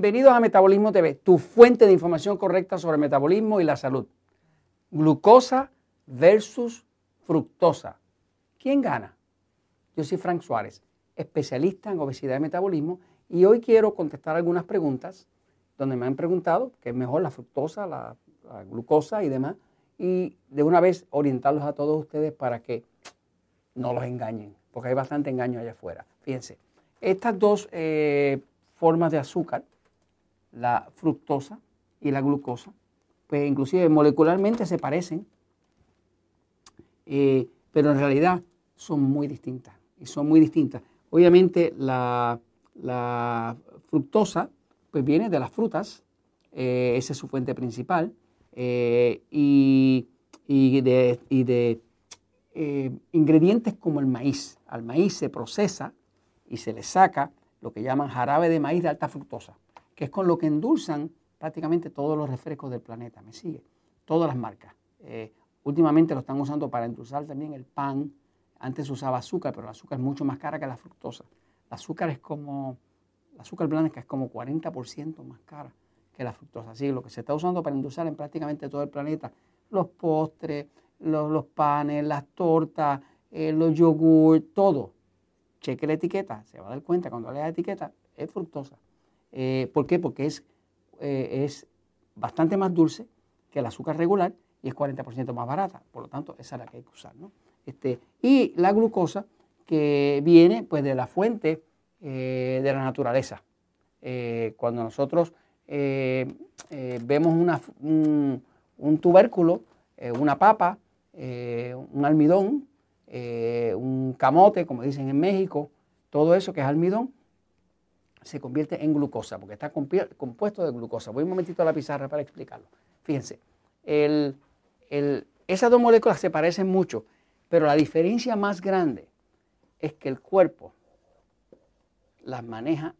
Bienvenidos a Metabolismo TV, tu fuente de información correcta sobre metabolismo y la salud. Glucosa versus fructosa. ¿Quién gana? Yo soy Frank Suárez, especialista en obesidad y metabolismo, y hoy quiero contestar algunas preguntas donde me han preguntado qué es mejor la fructosa, la, la glucosa y demás, y de una vez orientarlos a todos ustedes para que no los engañen, porque hay bastante engaño allá afuera. Fíjense, estas dos eh, formas de azúcar, la fructosa y la glucosa, pues inclusive molecularmente se parecen, eh, pero en realidad son muy distintas. Y son muy distintas. Obviamente la, fructosa pues viene de las frutas, eh, esa es su fuente principal, y, de, ingredientes como el maíz. Al maíz se procesa y se le saca lo que llaman jarabe de maíz de alta fructosa, que es con lo que endulzan prácticamente todos los refrescos del planeta. ¿Me sigue? Todas las marcas. Eh, últimamente lo están usando para endulzar también el pan. Antes se usaba azúcar, pero el azúcar es mucho más cara que la fructosa. El azúcar es como, el azúcar blanca es como 40% más cara que la fructosa. Así que lo que se está usando para endulzar en prácticamente todo el planeta, los postres, los, panes, las tortas, eh, los yogur, todo, cheque la etiqueta, se va a dar cuenta cuando lea la etiqueta, es fructosa. Eh, ¿Por qué? Porque es, eh, es bastante más dulce que el azúcar regular y es 40% más barata. Por lo tanto, esa es la que hay que usar. Este, y la glucosa que viene pues, de la fuente eh, de la naturaleza. cuando nosotros vemos una, un, tubérculo, una papa, un almidón, un camote, como dicen en México, todo eso que es almidón, se convierte en glucosa, porque está compuesto de glucosa. Voy un momentito a la pizarra para explicarlo. Fíjense, esas dos moléculas se parecen mucho, pero la diferencia más grande es que el cuerpo las maneja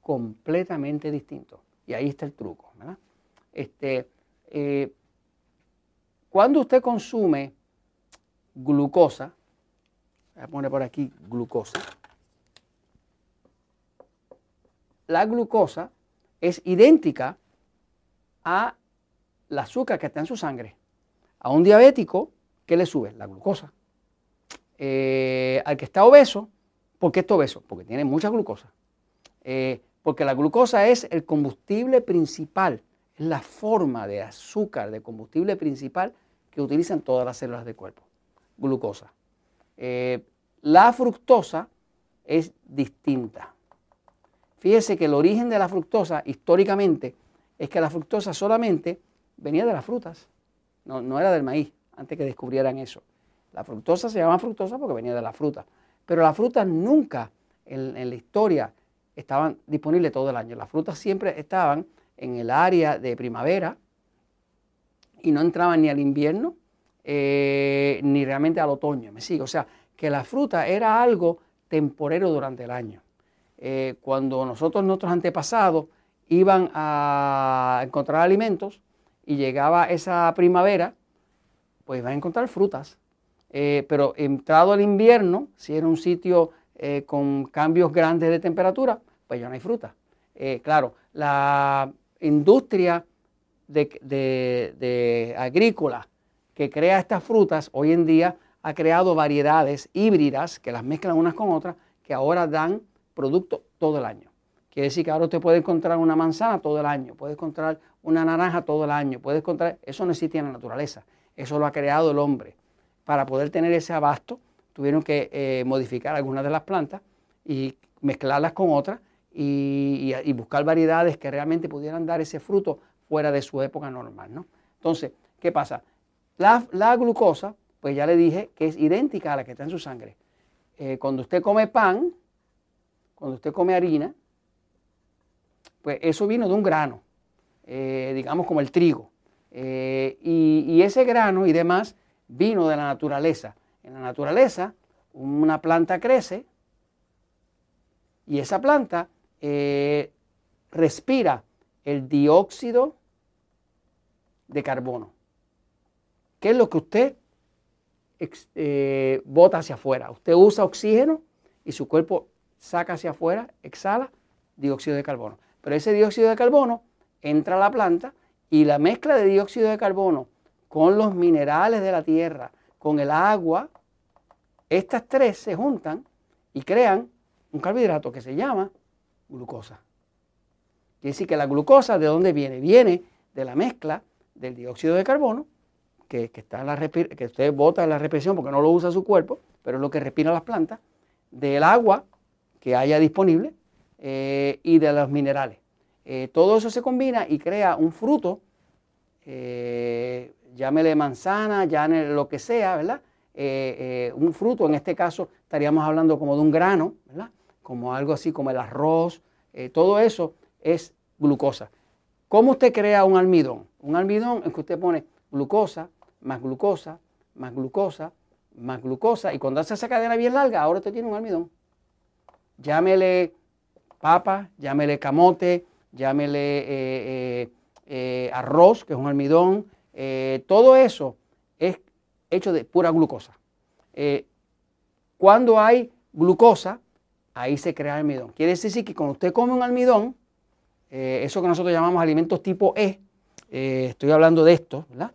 completamente distinto. Y ahí está el truco. Este, eh, cuando usted consume glucosa, voy a poner por aquí glucosa. La glucosa es idéntica a la azúcar que está en su sangre. A un diabético, ¿qué le sube? La glucosa. Eh, al que está obeso, ¿por qué está obeso? Porque tiene mucha glucosa. Eh, porque la glucosa es el combustible principal, es la forma de azúcar, de combustible principal que utilizan todas las células del cuerpo glucosa. Eh, la fructosa es distinta. Fíjese que el origen de la fructosa históricamente es que la fructosa solamente venía de las frutas, no, era del maíz, antes que descubrieran eso. La fructosa se llama fructosa porque venía de la fruta, pero las frutas nunca en, en la historia estaban disponibles todo el año. Las frutas siempre estaban en el área de primavera y no entraban ni al invierno eh, ni realmente al otoño, ¿me sigue? O sea, que la fruta era algo temporero durante el año. Eh, cuando nosotros, nuestros antepasados, iban a encontrar alimentos y llegaba esa primavera, pues iban a encontrar frutas. Eh, pero entrado el invierno, si era un sitio con cambios grandes de temperatura, pues ya no hay fruta. claro, la industria de agrícola que crea estas frutas hoy en día ha creado variedades híbridas que las mezclan unas con otras que ahora dan producto todo el año. Quiere decir que ahora usted puede encontrar una manzana todo el año, puede encontrar una naranja todo el año, puede encontrar, eso no existe en la naturaleza, eso lo ha creado el hombre. Para poder tener ese abasto tuvieron que eh, modificar algunas de las plantas y mezclarlas con otras y, buscar variedades que realmente pudieran dar ese fruto fuera de su época normal. ¿no? Entonces, ¿qué pasa? La, glucosa, pues ya le dije que es idéntica a la que está en su sangre. Eh, cuando usted come pan, cuando usted come harina, pues eso vino de un grano, eh, digamos como el trigo. Eh, y, ese grano y demás vino de la naturaleza. En la naturaleza, una planta crece y esa planta respira el dióxido de carbono. ¿Qué es lo que usted eh, bota hacia afuera? Usted usa oxígeno y su cuerpo saca hacia afuera, exhala dióxido de carbono. pero ese dióxido de carbono entra a la planta y la mezcla de dióxido de carbono con los minerales de la tierra, con el agua, estas tres se juntan y crean un carbohidrato que se llama glucosa. Quiere decir que la glucosa, ¿de dónde viene? Viene de la mezcla del dióxido de carbono, que, está en la que usted bota en la respiración porque no lo usa su cuerpo, pero es lo que respiran las plantas, del agua que haya disponible eh, y de los minerales. Eh, todo eso se combina y crea un fruto, eh, llámele manzana, llámele lo que sea, ¿verdad? un fruto, en este caso estaríamos hablando como de un grano, ¿verdad? Como algo así como el arroz, todo eso es glucosa. ¿Cómo usted crea un almidón? Un almidón es que usted pone glucosa, más glucosa, más glucosa, más glucosa, y cuando hace esa cadena bien larga, ahora usted tiene un almidón. Llámele papa, llámele camote, llámele eh, eh, eh, arroz, que es un almidón, todo eso es hecho de pura glucosa. cuando hay glucosa, ahí se crea almidón. Quiere decir que cuando usted come un almidón, eso que nosotros llamamos alimentos tipo E, estoy hablando de estos, ¿verdad?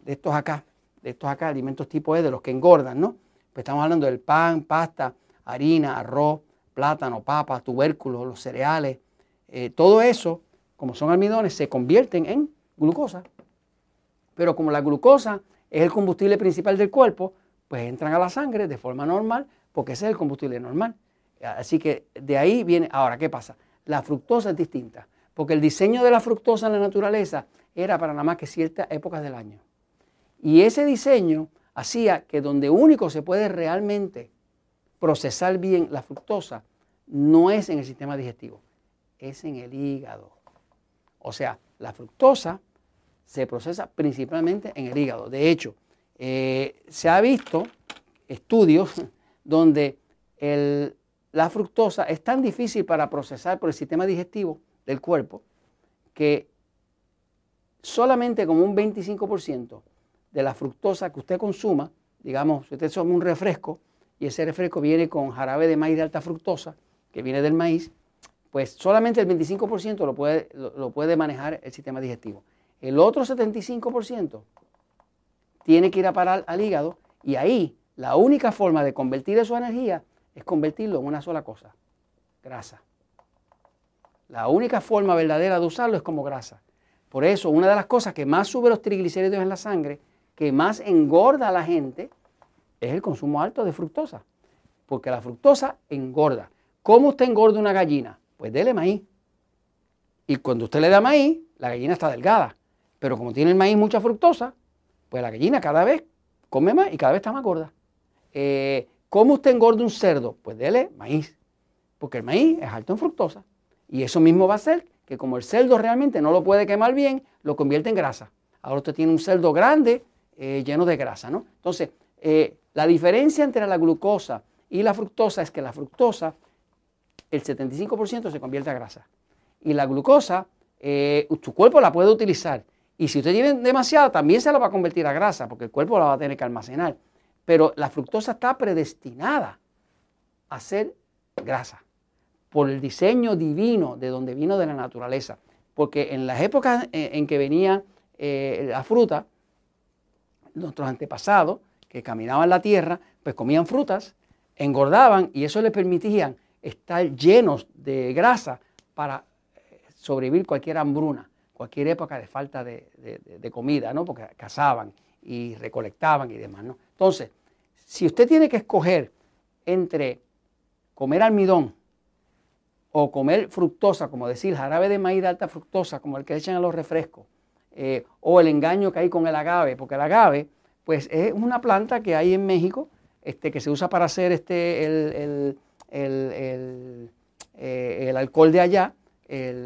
De estos acá, de estos acá, alimentos tipo E, de los que engordan, ¿no? Pues estamos hablando del pan, pasta, harina, arroz, plátano, papa, tubérculos, los cereales, eh, todo eso, como son almidones, se convierten en glucosa. Pero como la glucosa es el combustible principal del cuerpo, pues entran a la sangre de forma normal, porque ese es el combustible normal. Así que de ahí viene, ahora, ¿qué pasa? La fructosa es distinta, porque el diseño de la fructosa en la naturaleza era para nada más que ciertas épocas del año. Y ese diseño hacía que donde único se puede realmente procesar bien la fructosa no es en el sistema digestivo, es en el hígado. O sea, la fructosa se procesa principalmente en el hígado. De hecho, eh, se ha visto estudios donde la fructosa es tan difícil para procesar por el sistema digestivo del cuerpo que solamente como un 25% de la fructosa que usted consuma, digamos, si usted toma un refresco y ese refresco viene con jarabe de maíz de alta fructosa, que viene del maíz, pues solamente el 25% lo puede, lo, puede manejar el sistema digestivo. El otro 75% tiene que ir a parar al hígado y ahí la única forma de convertir su energía es convertirlo en una sola cosa, grasa. La única forma verdadera de usarlo es como grasa. Por eso, una de las cosas que más sube los triglicéridos en la sangre, que más engorda a la gente, es el consumo alto de fructosa, porque la fructosa engorda. ¿Cómo usted engorda una gallina? Pues dele maíz. Y cuando usted le da maíz, la gallina está delgada. Pero como tiene el maíz mucha fructosa, pues la gallina cada vez come más y cada vez está más gorda. Eh, ¿Cómo usted engorda un cerdo? Pues dele maíz, porque el maíz es alto en fructosa. Y eso mismo va a hacer que como el cerdo realmente no lo puede quemar bien, lo convierte en grasa. Ahora usted tiene un cerdo grande eh, lleno de grasa, ¿no? Entonces, eh, la diferencia entre la glucosa y la fructosa es que la fructosa, el 75% se convierte a grasa. Y la glucosa, eh, tu cuerpo la puede utilizar. Y si usted tiene demasiada, también se la va a convertir a grasa, porque el cuerpo la va a tener que almacenar. Pero la fructosa está predestinada a ser grasa por el diseño divino de donde vino de la naturaleza. Porque en las épocas eh, en que venía la fruta, nuestros antepasados que caminaban la tierra, pues comían frutas, engordaban y eso les permitía estar llenos de grasa para eh, sobrevivir cualquier hambruna, cualquier época de falta de, comida, ¿no? Porque cazaban y recolectaban y demás, ¿no? Entonces, si usted tiene que escoger entre comer almidón o comer fructosa, como decir jarabe de maíz de alta fructosa, como el que echan a los refrescos, eh, o el engaño que hay con el agave, porque el agave pues es una planta que hay en México este, que se usa para hacer este, el, eh, alcohol de allá, el,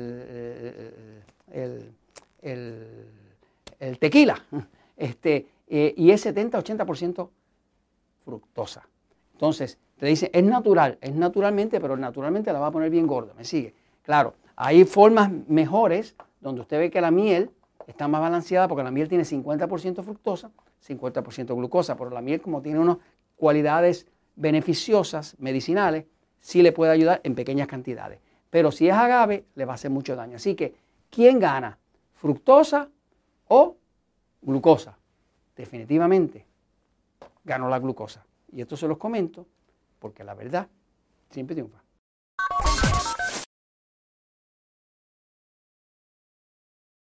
tequila, este, eh, y es 70-80% fructosa. Entonces, te dice, es natural, es naturalmente, pero naturalmente la va a poner bien gorda, ¿me sigue? Claro, hay formas mejores donde usted ve que la miel está más balanceada porque la miel tiene 50% fructosa, 50% glucosa, pero la miel como tiene unas cualidades beneficiosas, medicinales, sí le puede ayudar en pequeñas cantidades. Pero si es agave, le va a hacer mucho daño. Así que, ¿quién gana? ¿Fructosa o glucosa? Definitivamente ganó la glucosa. Y esto se los comento porque la verdad siempre triunfa.